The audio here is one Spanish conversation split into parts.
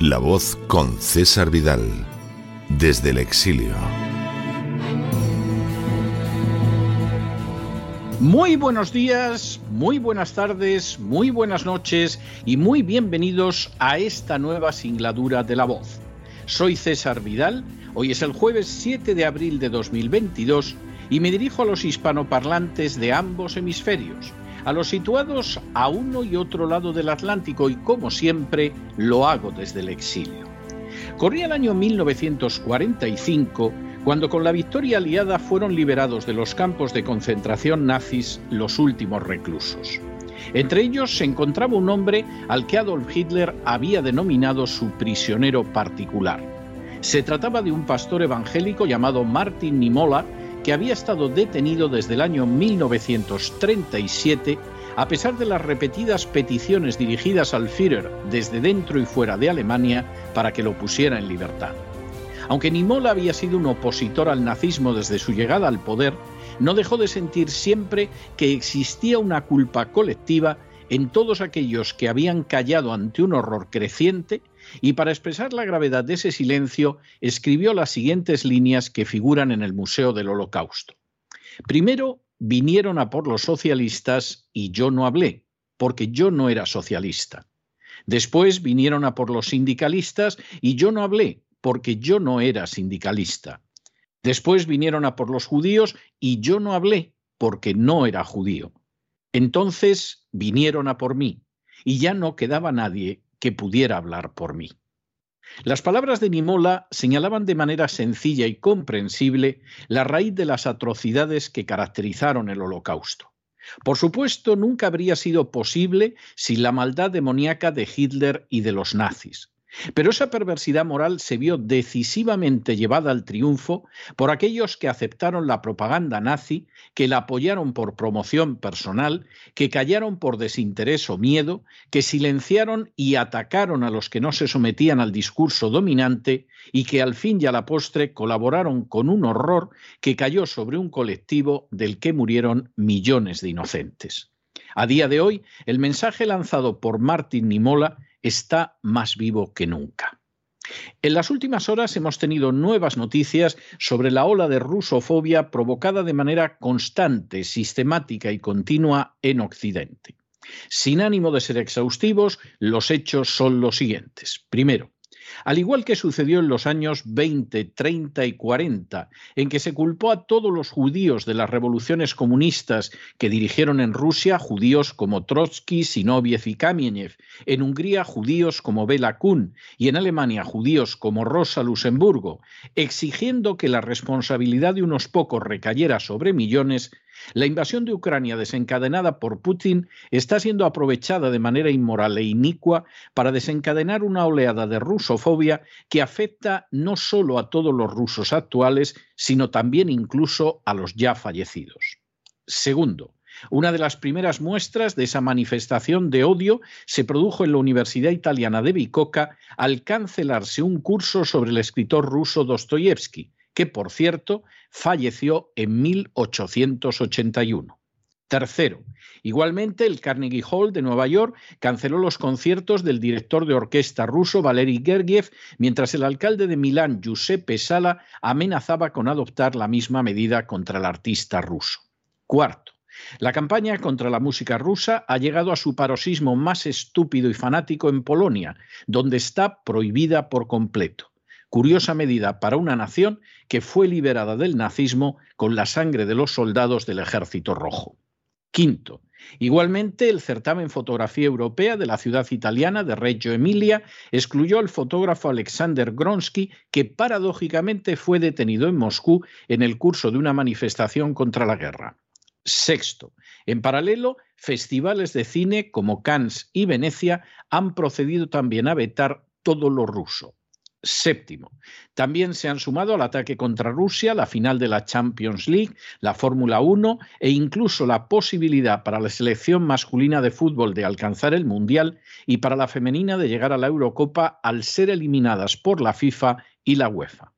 La voz con César Vidal, desde el exilio. Muy buenos días, muy buenas tardes, muy buenas noches y muy bienvenidos a esta nueva singladura de La voz. Soy César Vidal, hoy es el jueves 7 de abril de 2022 y me dirijo a los hispanoparlantes de ambos hemisferios a los situados a uno y otro lado del Atlántico y como siempre lo hago desde el exilio. Corría el año 1945 cuando con la victoria aliada fueron liberados de los campos de concentración nazis los últimos reclusos. Entre ellos se encontraba un hombre al que Adolf Hitler había denominado su prisionero particular. Se trataba de un pastor evangélico llamado Martin Nimola, que había estado detenido desde el año 1937 a pesar de las repetidas peticiones dirigidas al Führer desde dentro y fuera de Alemania para que lo pusiera en libertad. Aunque Nimola había sido un opositor al nazismo desde su llegada al poder, no dejó de sentir siempre que existía una culpa colectiva en todos aquellos que habían callado ante un horror creciente y para expresar la gravedad de ese silencio escribió las siguientes líneas que figuran en el Museo del Holocausto. Primero vinieron a por los socialistas y yo no hablé, porque yo no era socialista. Después vinieron a por los sindicalistas y yo no hablé, porque yo no era sindicalista. Después vinieron a por los judíos y yo no hablé, porque no era judío. Entonces vinieron a por mí, y ya no quedaba nadie que pudiera hablar por mí. Las palabras de Nimola señalaban de manera sencilla y comprensible la raíz de las atrocidades que caracterizaron el Holocausto. Por supuesto, nunca habría sido posible sin la maldad demoníaca de Hitler y de los nazis. Pero esa perversidad moral se vio decisivamente llevada al triunfo por aquellos que aceptaron la propaganda nazi, que la apoyaron por promoción personal, que callaron por desinterés o miedo, que silenciaron y atacaron a los que no se sometían al discurso dominante y que al fin y a la postre colaboraron con un horror que cayó sobre un colectivo del que murieron millones de inocentes. A día de hoy, el mensaje lanzado por Martin Nimola está más vivo que nunca. En las últimas horas hemos tenido nuevas noticias sobre la ola de rusofobia provocada de manera constante, sistemática y continua en Occidente. Sin ánimo de ser exhaustivos, los hechos son los siguientes. Primero, al igual que sucedió en los años 20, 30 y 40, en que se culpó a todos los judíos de las revoluciones comunistas que dirigieron en Rusia, judíos como Trotsky, Sinoviev y Kamieniev, en Hungría, judíos como Bela Kun y en Alemania, judíos como Rosa Luxemburgo, exigiendo que la responsabilidad de unos pocos recayera sobre millones, la invasión de Ucrania desencadenada por Putin está siendo aprovechada de manera inmoral e inicua para desencadenar una oleada de rusofobia que afecta no solo a todos los rusos actuales, sino también incluso a los ya fallecidos. Segundo, una de las primeras muestras de esa manifestación de odio se produjo en la Universidad Italiana de Bicocca al cancelarse un curso sobre el escritor ruso Dostoyevsky, que por cierto falleció en 1881. Tercero, igualmente el Carnegie Hall de Nueva York canceló los conciertos del director de orquesta ruso Valery Gergiev, mientras el alcalde de Milán, Giuseppe Sala, amenazaba con adoptar la misma medida contra el artista ruso. Cuarto, la campaña contra la música rusa ha llegado a su paroxismo más estúpido y fanático en Polonia, donde está prohibida por completo curiosa medida para una nación que fue liberada del nazismo con la sangre de los soldados del Ejército Rojo. Quinto, Igualmente, el certamen Fotografía Europea de la ciudad italiana de Reggio Emilia excluyó al fotógrafo Alexander Gronsky, que paradójicamente fue detenido en Moscú en el curso de una manifestación contra la guerra. Sexto, en paralelo, festivales de cine como Cannes y Venecia han procedido también a vetar todo lo ruso. Séptimo, también se han sumado al ataque contra Rusia, la final de la Champions League, la Fórmula 1 e incluso la posibilidad para la selección masculina de fútbol de alcanzar el Mundial y para la femenina de llegar a la Eurocopa al ser eliminadas por la FIFA y la UEFA.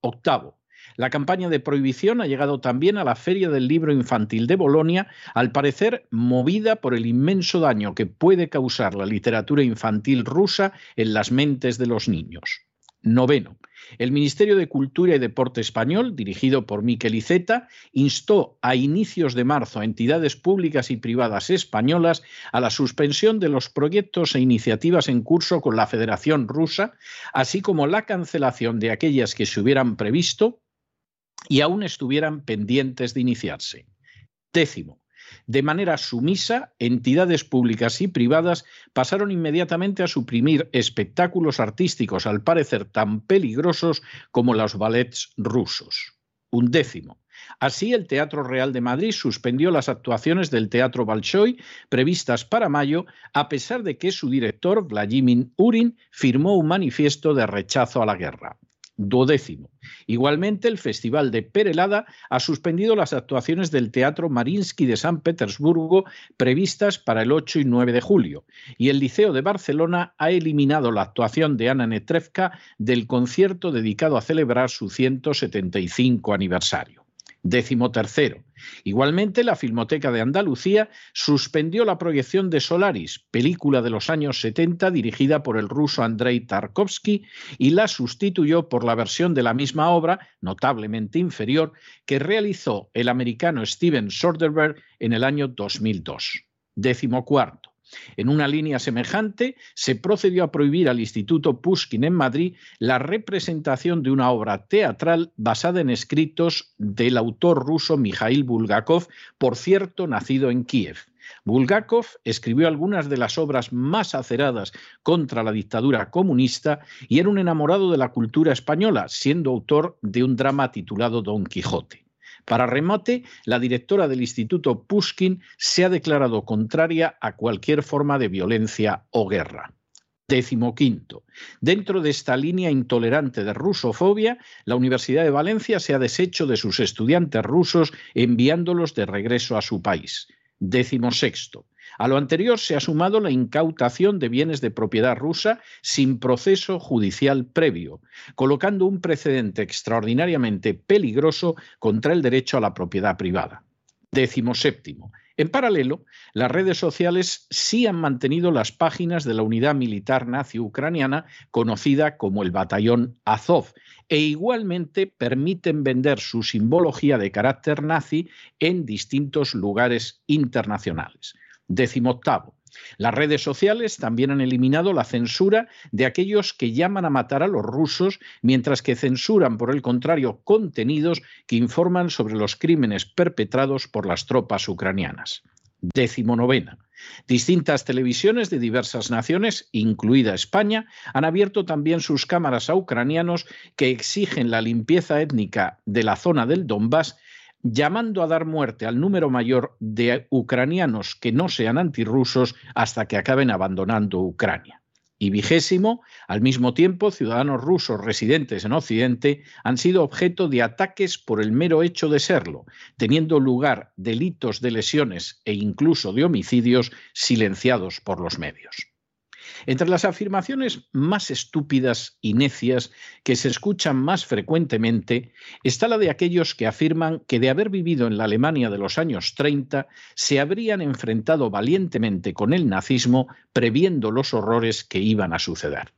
Octavo, la campaña de prohibición ha llegado también a la Feria del Libro Infantil de Bolonia, al parecer movida por el inmenso daño que puede causar la literatura infantil rusa en las mentes de los niños. Noveno. El Ministerio de Cultura y Deporte español, dirigido por Miquel Iceta, instó a inicios de marzo a entidades públicas y privadas españolas a la suspensión de los proyectos e iniciativas en curso con la Federación Rusa, así como la cancelación de aquellas que se hubieran previsto y aún estuvieran pendientes de iniciarse. Décimo, de manera sumisa, entidades públicas y privadas pasaron inmediatamente a suprimir espectáculos artísticos al parecer tan peligrosos como los ballets rusos. Un décimo. Así, el Teatro Real de Madrid suspendió las actuaciones del Teatro Bolshoi previstas para mayo, a pesar de que su director, Vladimir Urin, firmó un manifiesto de rechazo a la guerra duodécimo. Igualmente, el Festival de Perelada ha suspendido las actuaciones del Teatro Marinsky de San Petersburgo previstas para el 8 y 9 de julio, y el Liceo de Barcelona ha eliminado la actuación de Ana Netrevka del concierto dedicado a celebrar su 175 aniversario. Décimo tercero. Igualmente, la Filmoteca de Andalucía suspendió la proyección de Solaris, película de los años 70 dirigida por el ruso Andrei Tarkovsky, y la sustituyó por la versión de la misma obra, notablemente inferior, que realizó el americano Steven Soderbergh en el año 2002. Décimo cuarto. En una línea semejante, se procedió a prohibir al Instituto Pushkin en Madrid la representación de una obra teatral basada en escritos del autor ruso Mikhail Bulgakov, por cierto, nacido en Kiev. Bulgakov escribió algunas de las obras más aceradas contra la dictadura comunista y era un enamorado de la cultura española, siendo autor de un drama titulado Don Quijote. Para remate, la directora del Instituto Pushkin se ha declarado contraria a cualquier forma de violencia o guerra. Décimo quinto. Dentro de esta línea intolerante de rusofobia, la Universidad de Valencia se ha deshecho de sus estudiantes rusos enviándolos de regreso a su país. Décimo sexto. A lo anterior se ha sumado la incautación de bienes de propiedad rusa sin proceso judicial previo, colocando un precedente extraordinariamente peligroso contra el derecho a la propiedad privada. Décimo séptimo. En paralelo, las redes sociales sí han mantenido las páginas de la unidad militar nazi ucraniana conocida como el Batallón Azov e igualmente permiten vender su simbología de carácter nazi en distintos lugares internacionales. Décimo octavo. Las redes sociales también han eliminado la censura de aquellos que llaman a matar a los rusos, mientras que censuran, por el contrario, contenidos que informan sobre los crímenes perpetrados por las tropas ucranianas. Décimo novena. Distintas televisiones de diversas naciones, incluida España, han abierto también sus cámaras a ucranianos que exigen la limpieza étnica de la zona del Donbass llamando a dar muerte al número mayor de ucranianos que no sean antirrusos hasta que acaben abandonando Ucrania. Y vigésimo, al mismo tiempo, ciudadanos rusos residentes en Occidente han sido objeto de ataques por el mero hecho de serlo, teniendo lugar delitos de lesiones e incluso de homicidios silenciados por los medios. Entre las afirmaciones más estúpidas y necias que se escuchan más frecuentemente está la de aquellos que afirman que de haber vivido en la Alemania de los años 30 se habrían enfrentado valientemente con el nazismo previendo los horrores que iban a suceder.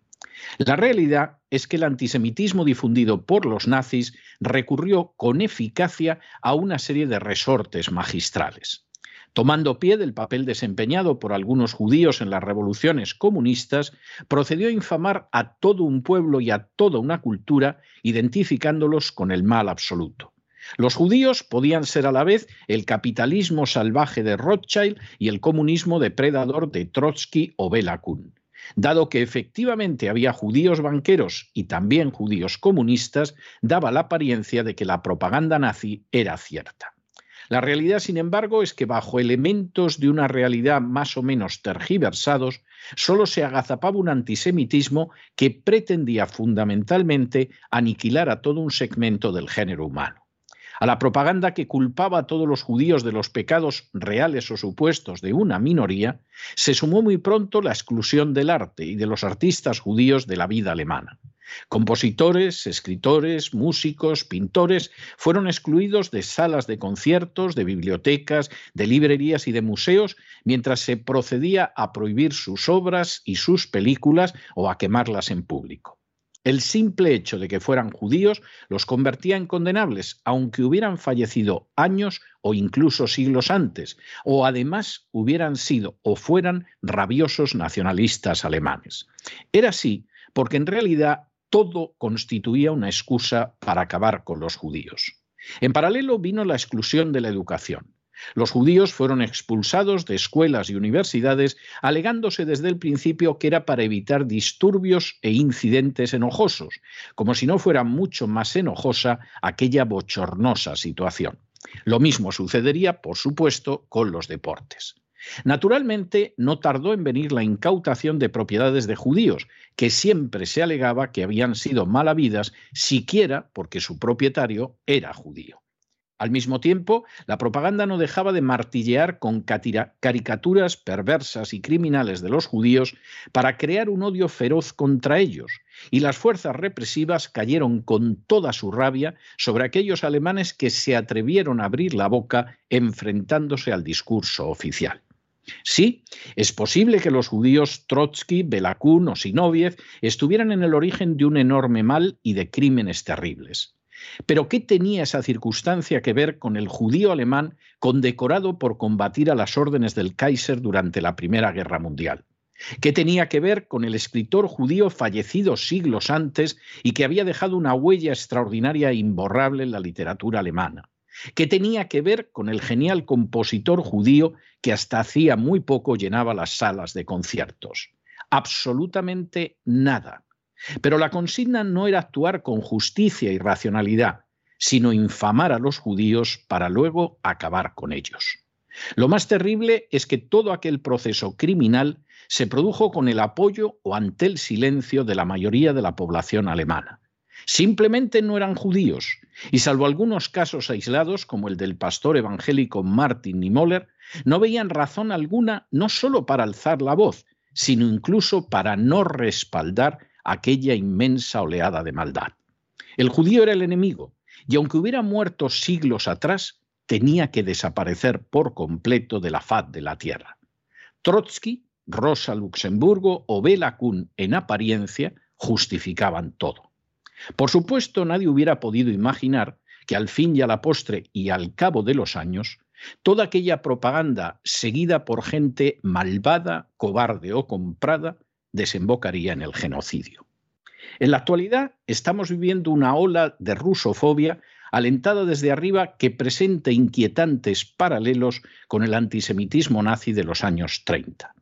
La realidad es que el antisemitismo difundido por los nazis recurrió con eficacia a una serie de resortes magistrales tomando pie del papel desempeñado por algunos judíos en las revoluciones comunistas, procedió a infamar a todo un pueblo y a toda una cultura, identificándolos con el mal absoluto. Los judíos podían ser a la vez el capitalismo salvaje de Rothschild y el comunismo depredador de Trotsky o Bela Kun. Dado que efectivamente había judíos banqueros y también judíos comunistas, daba la apariencia de que la propaganda nazi era cierta. La realidad, sin embargo, es que bajo elementos de una realidad más o menos tergiversados, solo se agazapaba un antisemitismo que pretendía fundamentalmente aniquilar a todo un segmento del género humano a la propaganda que culpaba a todos los judíos de los pecados reales o supuestos de una minoría, se sumó muy pronto la exclusión del arte y de los artistas judíos de la vida alemana. Compositores, escritores, músicos, pintores fueron excluidos de salas de conciertos, de bibliotecas, de librerías y de museos, mientras se procedía a prohibir sus obras y sus películas o a quemarlas en público. El simple hecho de que fueran judíos los convertía en condenables, aunque hubieran fallecido años o incluso siglos antes, o además hubieran sido o fueran rabiosos nacionalistas alemanes. Era así porque en realidad todo constituía una excusa para acabar con los judíos. En paralelo vino la exclusión de la educación. Los judíos fueron expulsados de escuelas y universidades, alegándose desde el principio que era para evitar disturbios e incidentes enojosos, como si no fuera mucho más enojosa aquella bochornosa situación. Lo mismo sucedería, por supuesto, con los deportes. Naturalmente, no tardó en venir la incautación de propiedades de judíos, que siempre se alegaba que habían sido mal habidas, siquiera porque su propietario era judío. Al mismo tiempo, la propaganda no dejaba de martillear con caricaturas perversas y criminales de los judíos para crear un odio feroz contra ellos, y las fuerzas represivas cayeron con toda su rabia sobre aquellos alemanes que se atrevieron a abrir la boca enfrentándose al discurso oficial. Sí, es posible que los judíos Trotsky, Belakun o Sinoviev estuvieran en el origen de un enorme mal y de crímenes terribles. Pero ¿qué tenía esa circunstancia que ver con el judío alemán condecorado por combatir a las órdenes del Kaiser durante la Primera Guerra Mundial? ¿Qué tenía que ver con el escritor judío fallecido siglos antes y que había dejado una huella extraordinaria e imborrable en la literatura alemana? ¿Qué tenía que ver con el genial compositor judío que hasta hacía muy poco llenaba las salas de conciertos? Absolutamente nada. Pero la consigna no era actuar con justicia y racionalidad, sino infamar a los judíos para luego acabar con ellos. Lo más terrible es que todo aquel proceso criminal se produjo con el apoyo o ante el silencio de la mayoría de la población alemana. Simplemente no eran judíos, y salvo algunos casos aislados, como el del pastor evangélico Martin Niemöller, no veían razón alguna no solo para alzar la voz, sino incluso para no respaldar aquella inmensa oleada de maldad. El judío era el enemigo, y aunque hubiera muerto siglos atrás, tenía que desaparecer por completo de la faz de la tierra. Trotsky, Rosa Luxemburgo o Bela Kuhn, en apariencia, justificaban todo. Por supuesto, nadie hubiera podido imaginar que al fin y a la postre y al cabo de los años, toda aquella propaganda seguida por gente malvada, cobarde o comprada desembocaría en el genocidio. En la actualidad estamos viviendo una ola de rusofobia alentada desde arriba que presenta inquietantes paralelos con el antisemitismo nazi de los años 30.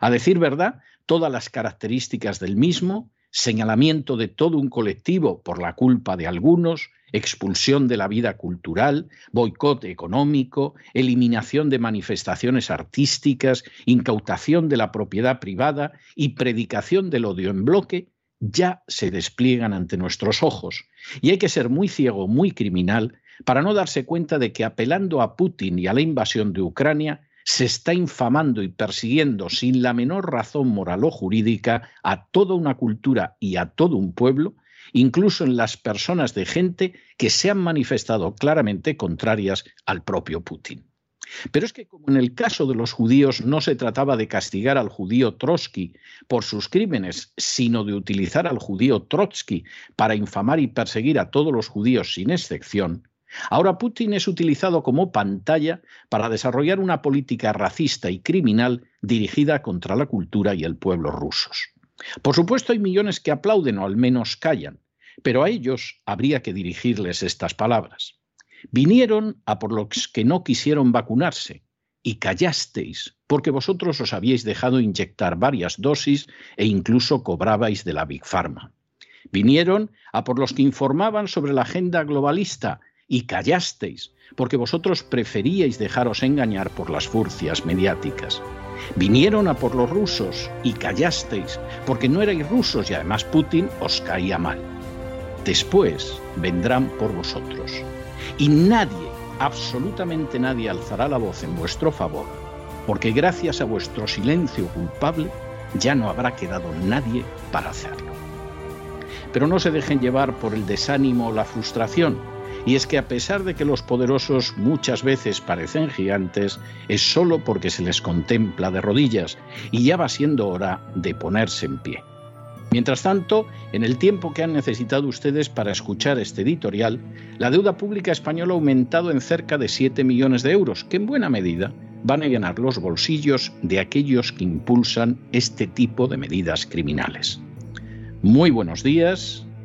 A decir verdad, todas las características del mismo, señalamiento de todo un colectivo por la culpa de algunos, expulsión de la vida cultural, boicot económico, eliminación de manifestaciones artísticas, incautación de la propiedad privada y predicación del odio en bloque, ya se despliegan ante nuestros ojos. Y hay que ser muy ciego, muy criminal, para no darse cuenta de que apelando a Putin y a la invasión de Ucrania, se está infamando y persiguiendo sin la menor razón moral o jurídica a toda una cultura y a todo un pueblo incluso en las personas de gente que se han manifestado claramente contrarias al propio Putin. Pero es que como en el caso de los judíos no se trataba de castigar al judío Trotsky por sus crímenes, sino de utilizar al judío Trotsky para infamar y perseguir a todos los judíos sin excepción, ahora Putin es utilizado como pantalla para desarrollar una política racista y criminal dirigida contra la cultura y el pueblo rusos. Por supuesto hay millones que aplauden o al menos callan, pero a ellos habría que dirigirles estas palabras. Vinieron a por los que no quisieron vacunarse y callasteis, porque vosotros os habíais dejado inyectar varias dosis e incluso cobrabais de la Big Pharma. Vinieron a por los que informaban sobre la agenda globalista y callasteis, porque vosotros preferíais dejaros engañar por las furcias mediáticas. Vinieron a por los rusos y callasteis, porque no erais rusos y además Putin os caía mal. Después vendrán por vosotros. Y nadie, absolutamente nadie alzará la voz en vuestro favor, porque gracias a vuestro silencio culpable ya no habrá quedado nadie para hacerlo. Pero no se dejen llevar por el desánimo o la frustración, y es que a pesar de que los poderosos muchas veces parecen gigantes, es solo porque se les contempla de rodillas y ya va siendo hora de ponerse en pie. Mientras tanto, en el tiempo que han necesitado ustedes para escuchar este editorial, la deuda pública española ha aumentado en cerca de 7 millones de euros, que en buena medida van a llenar los bolsillos de aquellos que impulsan este tipo de medidas criminales. Muy buenos días,